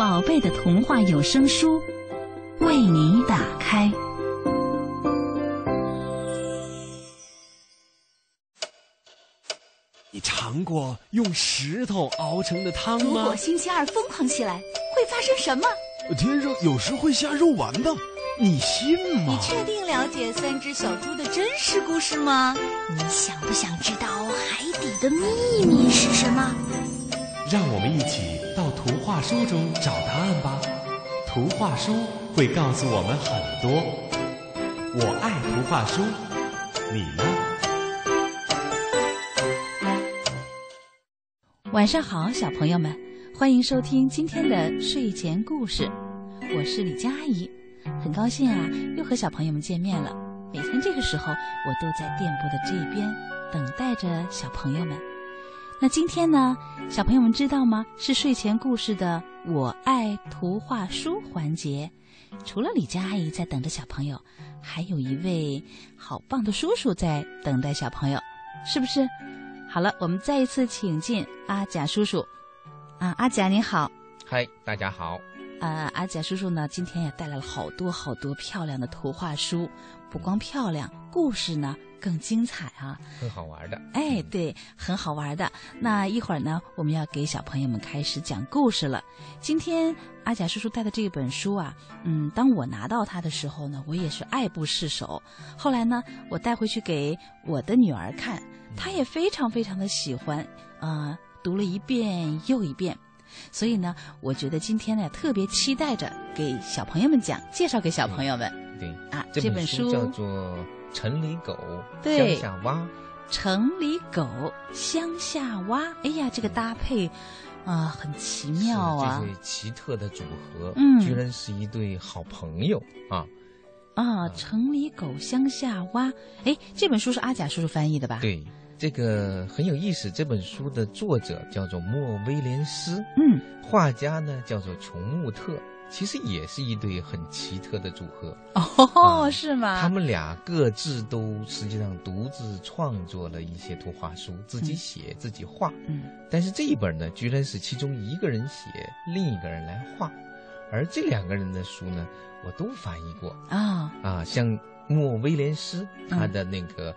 宝贝的童话有声书为你打开。你尝过用石头熬成的汤吗如果？星期二疯狂起来，会发生什么？天上有时会下肉丸的，你信吗你？确定了解三只小猪的真实故事吗？你想不想知道海底的秘密是什么？让我们一起到图画书中找答案吧。图画书会告诉我们很多。我爱图画书，你呢？晚上好，小朋友们，欢迎收听今天的睡前故事，我是李佳阿姨，很高兴啊，又和小朋友们见面了。每天这个时候，我都在电波的这边等待着小朋友们。那今天呢，小朋友们知道吗？是睡前故事的“我爱图画书”环节。除了李佳阿姨在等着小朋友，还有一位好棒的叔叔在等待小朋友，是不是？好了，我们再一次请进阿贾叔叔。啊，阿贾你好。嗨，大家好。呃，阿甲叔叔呢，今天也带来了好多好多漂亮的图画书，不光漂亮，故事呢更精彩啊！很好玩的。哎，对，很好玩的。那一会儿呢，我们要给小朋友们开始讲故事了。今天阿甲叔叔带的这本书啊，嗯，当我拿到它的时候呢，我也是爱不释手。后来呢，我带回去给我的女儿看，她也非常非常的喜欢，啊、读了一遍又一遍。所以呢，我觉得今天呢，特别期待着给小朋友们讲，介绍给小朋友们。对，啊，这本书叫做《城里狗乡下蛙》。城里狗，乡下蛙。哎呀，这个搭配，啊、很奇妙啊这！对奇特的组合，嗯居然是一对好朋友啊！啊，城里狗，乡下蛙。哎，这本书是阿甲叔叔翻译的吧？。对，这个很有意思。这本书的作者叫做莫威廉斯，嗯，画家呢叫做琼穆特，其实也是一对很奇特的组合。哦，啊是吗？他们俩各自都实际上独自创作了一些图画书，自己写、自己画。嗯但是这一本呢，居然是其中一个人写，另一个人来画，而这两个人的书呢，我都翻译过啊，啊。像莫威廉斯，嗯他的那个、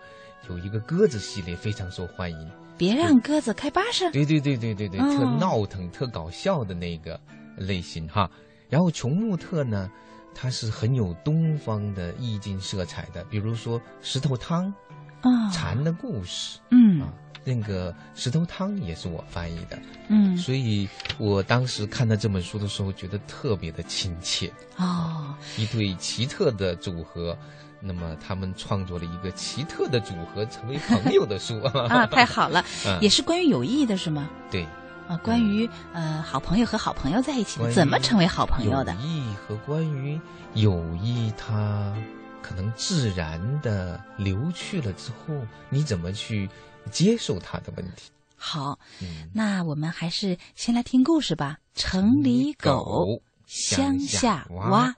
有一个鸽子系列非常受欢迎。别让鸽子开巴士。对对对对对对，哦特闹腾、特搞笑的那个类型哈。然后琼穆特呢，他是很有东方的意境色彩的，比如说石头汤、啊，蝉的故事嗯啊，那个石头汤也是我翻译的，嗯所以我当时看到这本书的时候，觉得特别的亲切，哦，一对奇特的组合。那么他们创作了一个奇特的组合，成为朋友的书啊，太好了，嗯也是关于友谊的是吗？对，啊，关于呃好朋友和好朋友在一起怎么成为好朋友的友？谊和关于友谊，它可能自然的流去了之后，你怎么去接受它的问题？好，嗯，那我们还是先来听故事吧。城里狗，乡下蛙。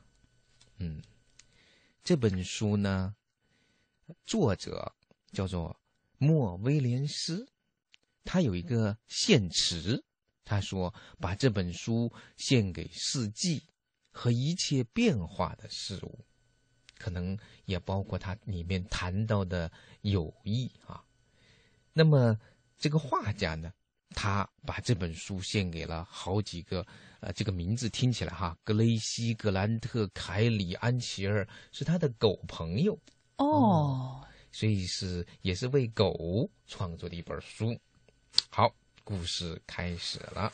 嗯，这本书呢，作者叫做莫威廉斯，他有一个献词，他说把这本书献给四季和一切变化的事物，可能也包括他里面谈到的友谊啊。那么这个画家呢，他把这本书献给了好几个，呃，这个名字听起来哈，格雷西、格兰特、凯里、安琪儿是他的狗朋友，哦，所以是也是为狗创作的一本书。好，故事开始了。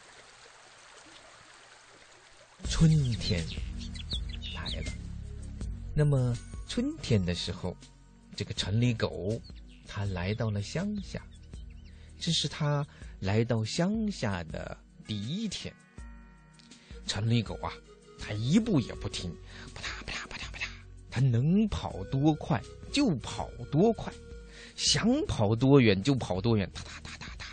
春天来了，那么春天的时候，这个城里狗它来到了乡下，这是它来到乡下的第一天。城里狗啊，它一步也不停，啪嗒啪嗒啪嗒啪嗒，它能跑多快就跑多快，想跑多远就跑多远，哒哒哒哒哒。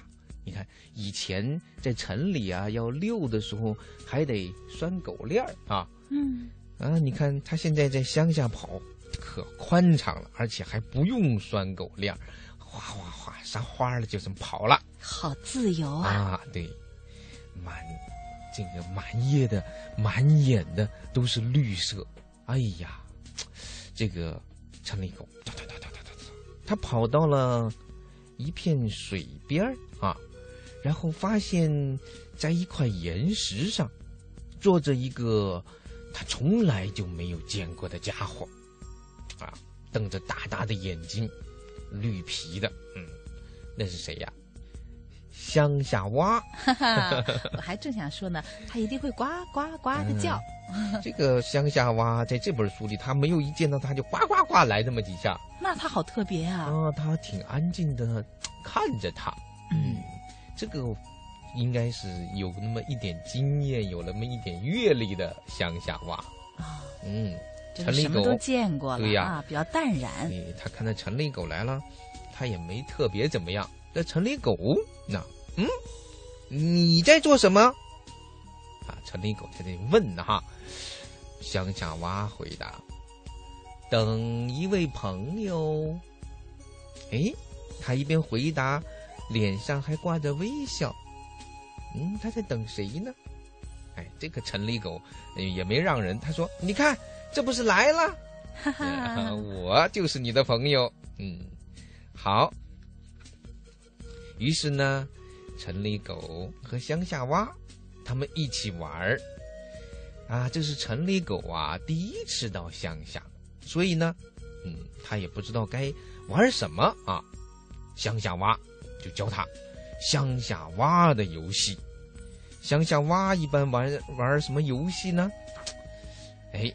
你看以前在城里啊要遛的时候还得拴狗链儿啊，嗯，啊，你看它现在在乡下跑，可宽敞了，而且还不用拴狗链儿，哗哗哗撒花儿了就这么跑了。好自由啊！啊，对，满这个满叶的、满眼的都是绿色。哎呀，这个城里狗，哒哒哒哒哒哒哒，它跑到了一片水边儿啊，然后发现，在一块岩石上，坐着一个他从来就没有见过的家伙，啊，瞪着大大的眼睛，绿皮的，嗯，那是谁呀？乡下蛙，哈哈，我还正想说呢，它一定会呱呱呱的叫。这个乡下蛙在这本书里，它没有一见到它就呱呱呱来这么几下那它好特别啊！啊，它挺安静的看着它。嗯，这个应该是有那么一点经验，有那么一点阅历的乡下蛙。啊，嗯，这城里狗个什么都见过了对呀啊，比较淡然。哎，他看到城里狗来了，他也没特别怎么样。这城里狗，那嗯，你在做什么？啊，城里狗在这问呢哈。乡下蛙回答：“等一位朋友。”哎，他一边回答，脸上还挂着微笑。嗯，他在等谁呢？哎，这个城里狗呃也没让人，他说：“你看，这不是来了。”哈哈，我就是你的朋友。嗯，好。于是呢，城里狗和乡下蛙他们一起玩儿。啊，这是城里狗啊第一次到乡下，所以呢，嗯，他也不知道该玩什么啊。乡下蛙就教他乡下蛙的游戏。乡下蛙一般玩玩什么游戏呢？哎，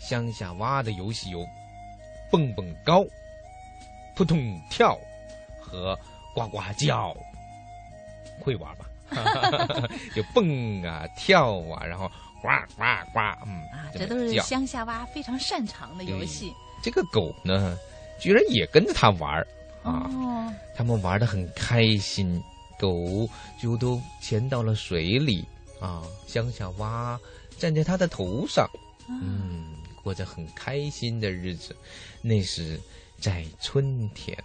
乡下蛙的游戏有蹦蹦高、扑通跳和呱呱叫，会玩吧？就蹦啊跳啊，然后呱呱呱，嗯，啊，这都是乡下蛙非常擅长的游戏。这个狗呢，居然也跟着他玩儿啊！哦，他们玩的很开心，狗就都潜到了水里啊，乡下蛙站在它的头上，嗯，过着很开心的日子。那是在春天，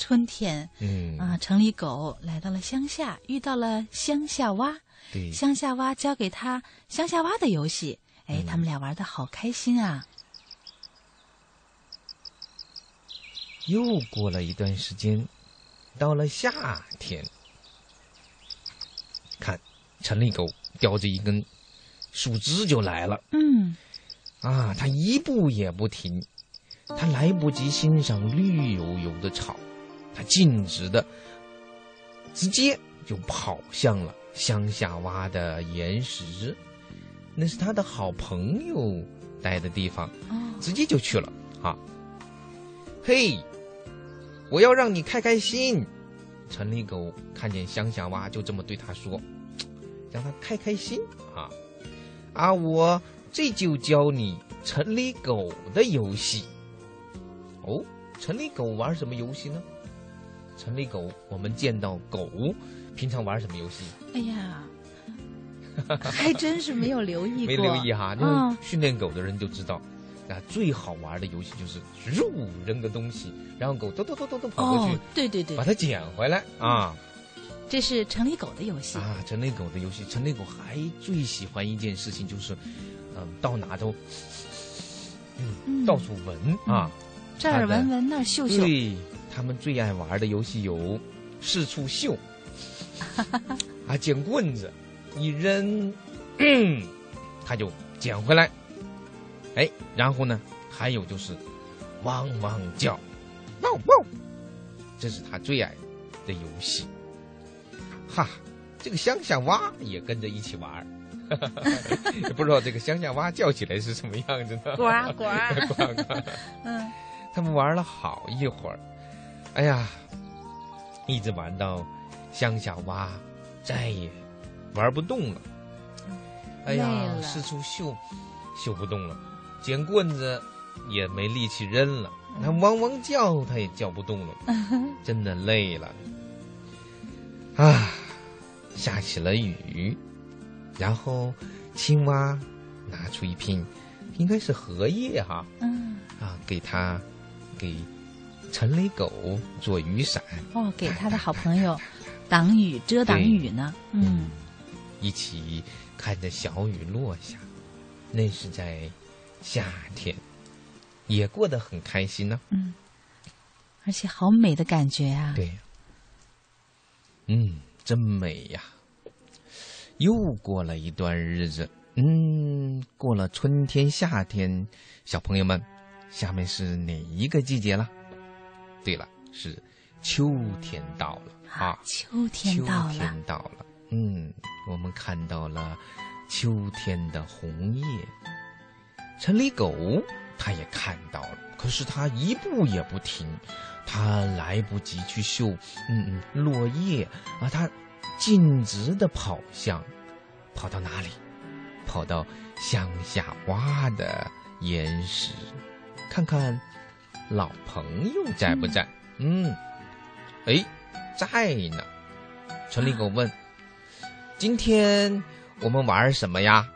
春天嗯啊，城里狗来到了乡下，遇到了乡下蛙。对，乡下蛙教给他乡下蛙的游戏，哎，嗯他们俩玩的好开心啊！又过了一段时间，到了夏天，看城里狗叼着一根树枝就来了。嗯，啊，它一步也不停，他来不及欣赏绿油油的草，它径直的直接就跑向了乡下挖的岩石，那是他的好朋友待的地方，哦，直接就去了啊。嘿，我要让你开开心。城里狗看见乡下蛙，就这么对他说：“让他开开心啊！啊，我这就教你城里狗的游戏。哦，城里狗玩什么游戏呢？城里狗，我们见到狗平常玩什么游戏？哎呀，还真是没有留意过，没留意哈，因嗯为训练狗的人就知道。啊，最好玩的游戏就是入扔个东西，然后狗咚咚咚咚咚跑过去，哦，对对对把，它捡回来啊这是城里狗的游戏。啊！城里狗的游戏，城里狗还最喜欢一件事情就是，嗯、到哪都，嗯，嗯到处闻啊。这儿闻闻，那儿嗅嗅。对，他们最爱玩的游戏有四处秀，啊，捡棍子，一扔，嗯，他就捡回来。哎，然后呢，还有就是汪汪叫，汪汪，这是他最爱的游戏。哈，这个乡下蛙也跟着一起玩儿。不知道这个乡下蛙叫起来是什么样子呢？呱呱，呱呱。嗯，他们玩了好一会儿，哎呀，一直玩到乡下蛙再也玩不动了。哎呀四处嗅，嗅不动了，捡棍子也没力气扔了，嗯。它汪汪叫，它也叫不动了，真的累了。啊，下起了雨，然后青蛙拿出一片，应该是荷叶哈，嗯，啊，给它给陈雷狗做雨伞，哦，给他的好朋友 挡雨遮挡雨呢。嗯，一起看着小雨落下，那是在夏天，也过得很开心呢、嗯，而且好美的感觉啊。对，嗯，真美呀！又过了一段日子，嗯，过了春天、夏天，小朋友们，下面是哪一个季节了？对了，是秋天到了啊！秋天到了秋天到了，嗯，我们看到了秋天的红叶。城里狗它也看到了，可是它一步也不停，它来不及去嗅，嗯嗯，落叶啊，它径直的跑向，跑到哪里？跑到乡下挖的岩石，看看老朋友在不在？嗯，哎，在呢。城里狗问：“今天我们玩什么呀？”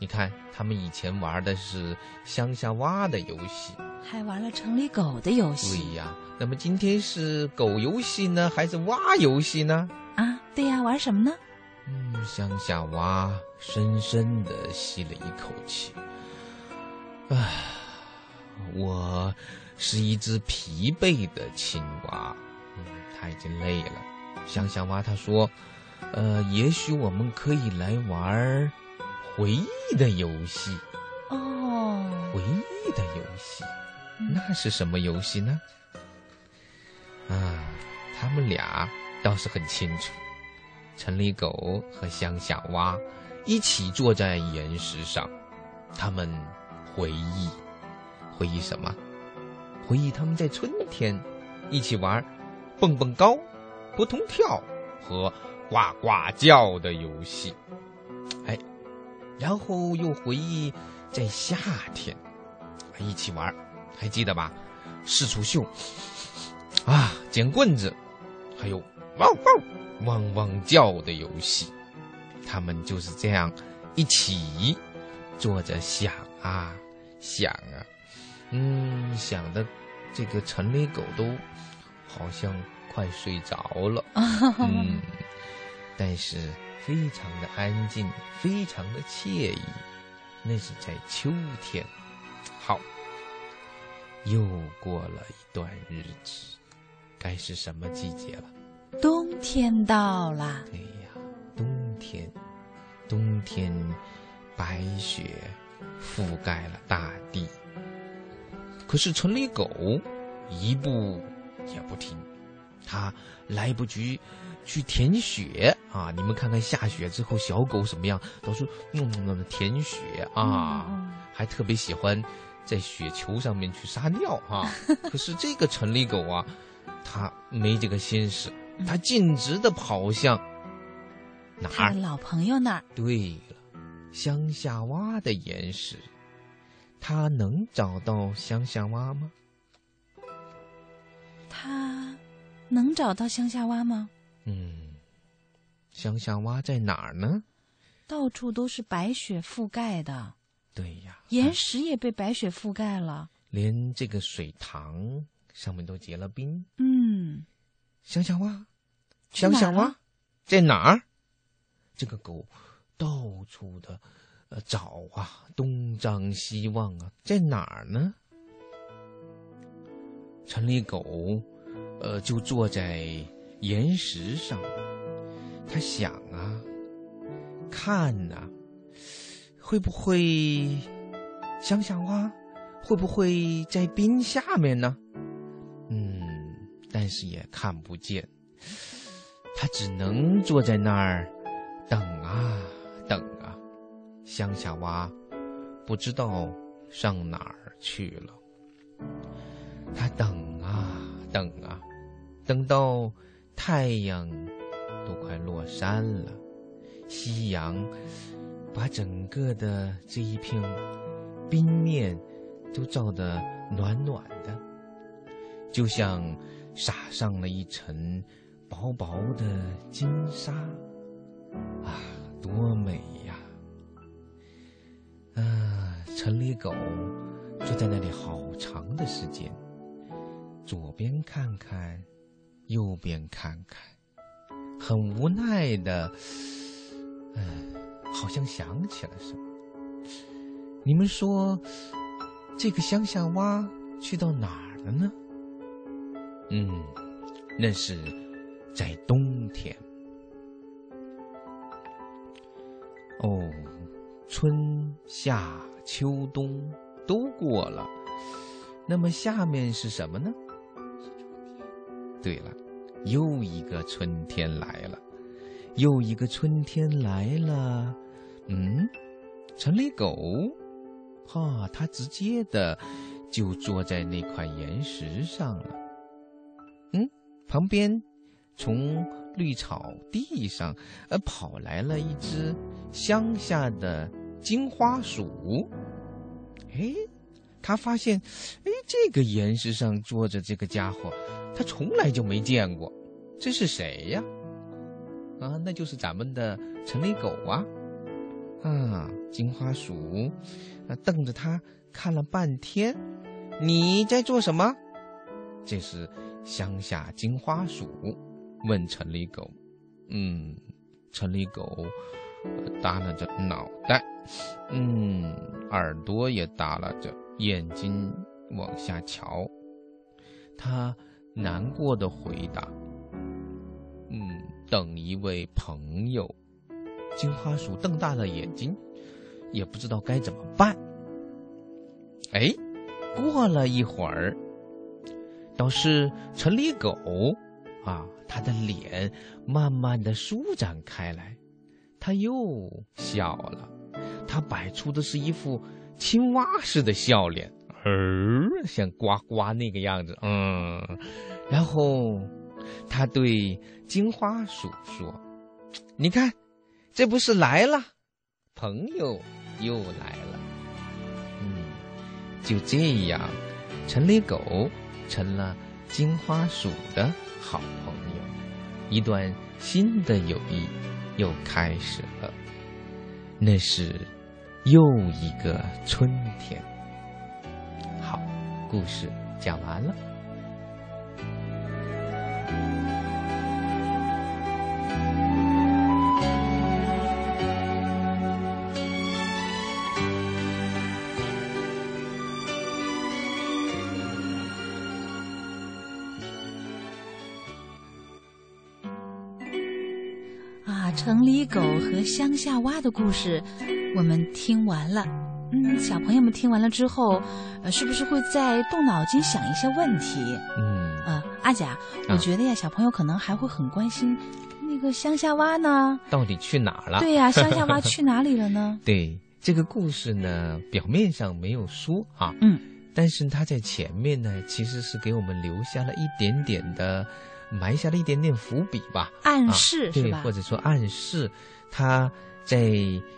你看，他们以前玩的是乡下蛙的游戏。还玩了城里狗的游戏。对呀，那么今天是狗游戏呢，还是蛙游戏呢？啊，对呀，玩什么呢？嗯，乡下蛙深深的吸了一口气。唉，我是一只疲惫的青蛙，嗯，它已经累了。乡下蛙他说：“呃，也许我们可以来玩回忆的游戏。哦，回忆的游戏，那是什么游戏呢？”啊，他们俩倒是很清楚。城里狗和乡下蛙一起坐在岩石上，他们回忆，回忆什么？回忆他们在春天一起玩蹦蹦高、扑通跳和呱呱叫的游戏。哎，然后又回忆在夏天一起玩，还记得吧？四处秀啊，捡棍子，还有汪汪。汪汪叫的游戏，他们就是这样一起坐着想啊想啊，嗯，想的这个城里狗都好像快睡着了，嗯，但是非常的安静，非常的惬意。那是在秋天。好，又过了一段日子，该是什么季节了？冬天到了，对呀，冬天，冬天，白雪覆盖了大地。可是城里狗一步也不停，它来不及去舔雪啊！你们看看下雪之后小狗什么样，都是嗯嗯舔雪啊，还特别喜欢在雪球上面去撒尿啊。可是这个城里狗啊，它没这个心思。它径直的跑向哪儿？老朋友那儿。对了，乡下蛙的岩石，他能找到乡下蛙吗？他能找到乡下蛙吗？嗯，乡下蛙在哪儿呢？到处都是白雪覆盖的。对呀，岩石也被白雪覆盖了，连这个水塘上面都结了冰。嗯，乡下蛙。乡下蛙在哪儿？这个狗到处的呃找啊，东张西望啊，在哪儿呢？城里狗呃就坐在岩石上，他想啊，看呐、啊，会不会想想啊会不会在冰下面呢？嗯，但是也看不见。他只能坐在那儿，等啊，乡下蛙不知道上哪儿去了。他等啊等啊，等到太阳都快落山了，夕阳把整个的这一片冰面都照得暖暖的，就像撒上了一层薄薄的金沙，啊，多美呀！啊，城里狗坐在那里好长的时间，左边看看，右边看看，很无奈的，嗯，好像想起了什么。你们说，这个乡下蛙去到哪儿了呢？嗯，那是在冬天。哦，春夏秋冬都过了，那么下面是什么呢？对了，又一个春天来了，又一个春天来了。嗯，城里狗，哈，它直接的就坐在那块岩石上了。嗯，旁边从绿草地上呃跑来了一只乡下的金花鼠。哎，他发现，哎，这个岩石上坐着这个家伙，他从来就没见过，这是谁呀？啊，那就是咱们的城里狗啊！啊，金花鼠，啊，瞪着他看了半天，你在做什么？这是乡下金花鼠问城里狗。嗯，城里狗耷拉着脑袋，嗯，耳朵也耷拉着，眼睛往下瞧。他难过的回答：“嗯，等一位朋友。”金花鼠瞪大了眼睛，也不知道该怎么办。哎，过了一会儿，倒是城里狗啊，他的脸慢慢的舒展开来，他又笑了，他摆出的是一副青蛙似的笑脸，儿像呱呱那个样子，嗯，然后他对金花鼠说：“你看。”这不是来了，朋友又来了。嗯，就这样，城里狗成了金花鼠的好朋友，一段新的友谊又开始了。那是又一个春天。好，故事讲完了。城里狗和乡下蛙的故事，我们听完了。嗯，小朋友们听完了之后，呃，是不是会在动脑筋想一些问题？嗯，呃，阿甲，我觉得呀，小朋友可能还会很关心，那个乡下蛙呢，到底去哪儿了？对呀，乡下蛙去哪里了呢？对，这个故事呢，表面上没有说啊，嗯，但是它在前面呢，其实是给我们留下了一点点的。埋下了一点点伏笔吧，暗示是吧？或者说暗示，他在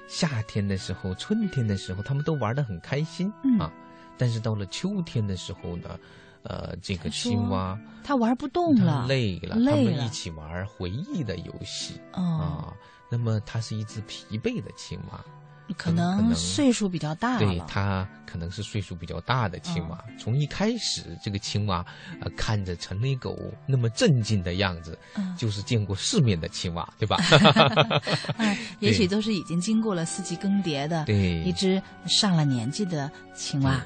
夏天的时候、春天的时候，他们都玩的很开心啊。但是到了秋天的时候呢，呃，这个青蛙它玩不动了，累了。他们一起玩回忆的游戏啊。那么它是一只疲惫的青蛙。可能岁数比较大了，对它可能是岁数比较大的青蛙。从一开始，这个青蛙呃看着城里狗那么镇静的样子，就是见过世面的青蛙，对吧？嗯，也许都是已经经过了四季更迭的，对一只上了年纪的青蛙。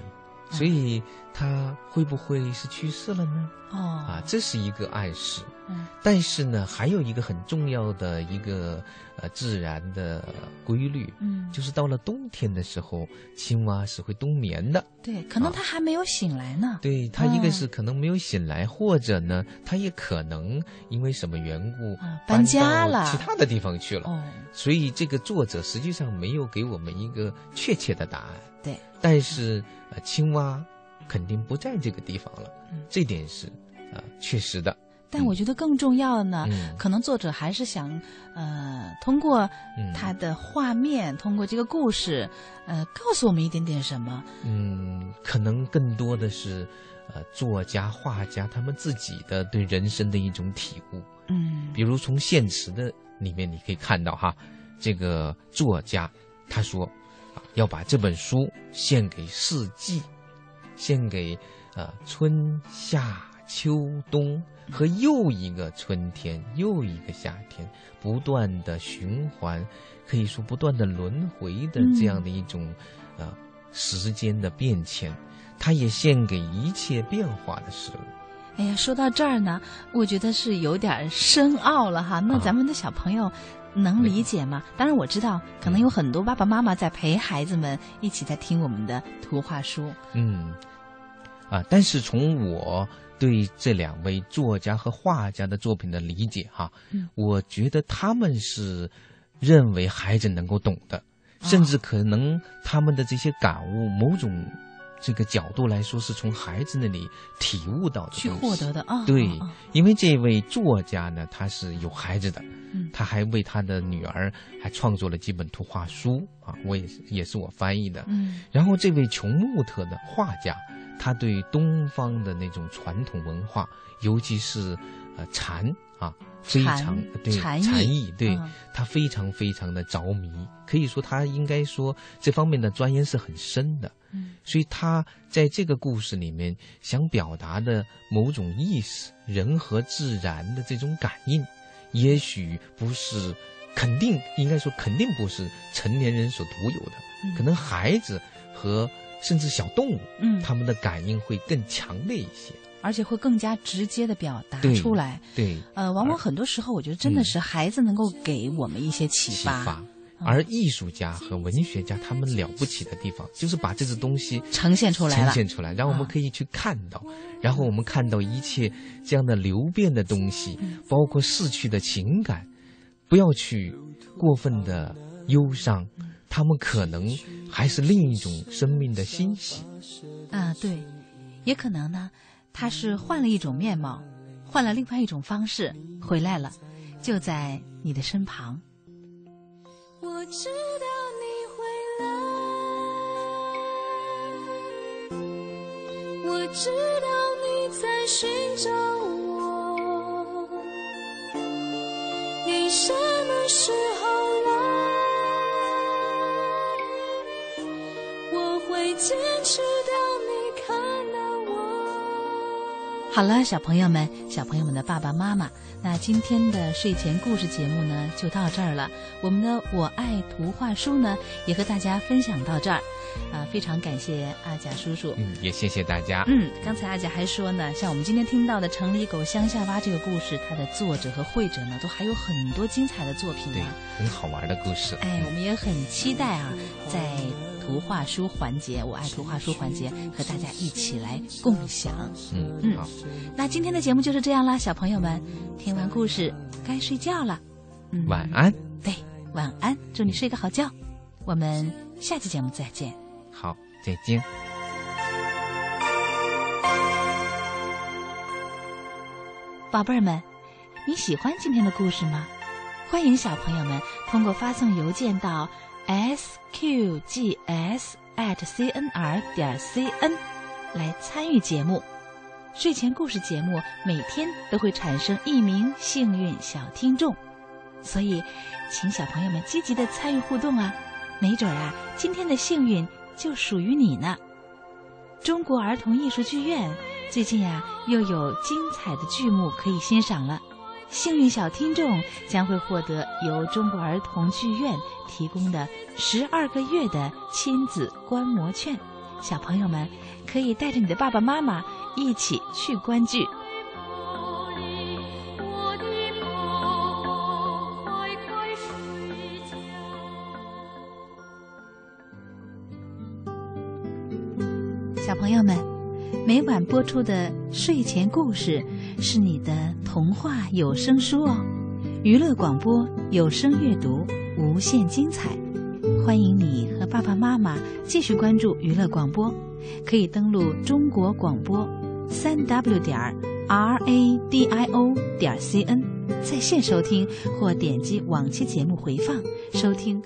所以他会不会是去世了呢？哦，啊，这是一个暗示。嗯，但是呢，还有一个很重要的一个呃自然的规律，嗯，就是到了冬天的时候，青蛙是会冬眠的。对，可能它还没有醒来呢。对，它一个是可能没有醒来，或者呢，它也可能因为什么缘故搬家了，其他的地方去了。哦，所以这个作者实际上没有给我们一个确切的答案。对，但是呃，青蛙肯定不在这个地方了，这点是啊确实的。但我觉得更重要的呢，嗯。可能作者还是想，呃，通过嗯。他的画面，通过这个故事，呃，告诉我们一点点什么。嗯，可能更多的是，呃，作家、画家他们自己的对人生的一种体悟。嗯。比如从现实的里面，你可以看到哈，这个作家他说，啊，要把这本书献给四季，献给呃春夏秋冬和又一个春天，又一个夏天，不断的循环，可以说不断的轮回的这样的一种、呃时间的变迁。它也献给一切变化的事物。哎呀，说到这儿呢，我觉得是有点深奥了哈。那啊咱们的小朋友能理解吗？当然我知道，可能有很多爸爸妈妈在陪孩子们一起在听我们的图画书。嗯，啊，但是从我对这两位作家和画家的作品的理解哈，嗯我觉得他们是认为孩子能够懂的，甚至可能他们的这些感悟，某种这个角度来说，是从孩子那里体悟到的去获得的啊对因为这位作家呢，他是有孩子的，嗯。他还为他的女儿还创作了几本图画书啊，我也是也是我翻译的。嗯。然后这位琼穆特的画家，他对东方的那种传统文化，尤其是呃禅啊，非常对禅意对、嗯他非常非常的着迷，可以说他应该说这方面的钻研是很深的。嗯所以他在这个故事里面想表达的某种意思，人和自然的这种感应，也许不是，肯定应该说肯定不是成年人所独有的，嗯可能孩子和甚至小动物，嗯他们的感应会更强烈一些。而且会更加直接的表达出来。对，呃，往往很多时候，我觉得真的是孩子能够给我们一些启启发。而艺术家和文学家他们了不起的地方，就是把这个东西呈现出来呈现出来，让我们可以去看到，然后我们看到一切这样的流变的东西，包括逝去的情感，不要去过分的忧伤，他们可能还是另一种生命的欣喜。啊，对，也可能呢，他是换了一种面貌，换了另外一种方式回来了，就在你的身旁。我知道你会来，我知道你在寻找我，你什么时候来？我会坚持好了，小朋友们，小朋友们的爸爸妈妈，那今天的睡前故事节目呢就到这儿了。我们的《我爱图画书》呢也和大家分享到这儿，啊，非常感谢阿甲叔叔。嗯，也谢谢大家。嗯，刚才阿甲还说呢，像我们今天听到的《城里狗乡下蛙》这个故事，它的作者和绘者呢都还有很多精彩的作品对呢。，很好玩的故事。哎，我们也很期待啊，在图画书环节，我爱图画书环节和大家一起来共享。嗯嗯好，那今天的节目就是这样啦，小朋友们，听完故事该睡觉了。嗯，晚安。对，晚安，祝你睡个好觉。我们下期节目再见。好，再见。宝贝儿们，你喜欢今天的故事吗？欢迎小朋友们通过发送邮件到 sqgs at cnr 点 cn 来参与节目。睡前故事节目每天都会产生一名幸运小听众，所以请小朋友们积极的参与互动啊！没准啊，今天的幸运就属于你呢。中国儿童艺术剧院最近啊，又有精彩的剧目可以欣赏了。幸运小听众将会获得由中国儿童剧院提供的十二个月的亲子观摩券，小朋友们可以带着你的爸爸妈妈一起去观剧。朋友们，每晚播出的睡前故事是你的童话有声书哦。娱乐广播有声阅读无限精彩，欢迎你和爸爸妈妈继续关注娱乐广播，可以登录中国广播三 w 点 r a d i o 点 c n 在线收听或点击往期节目回放收听。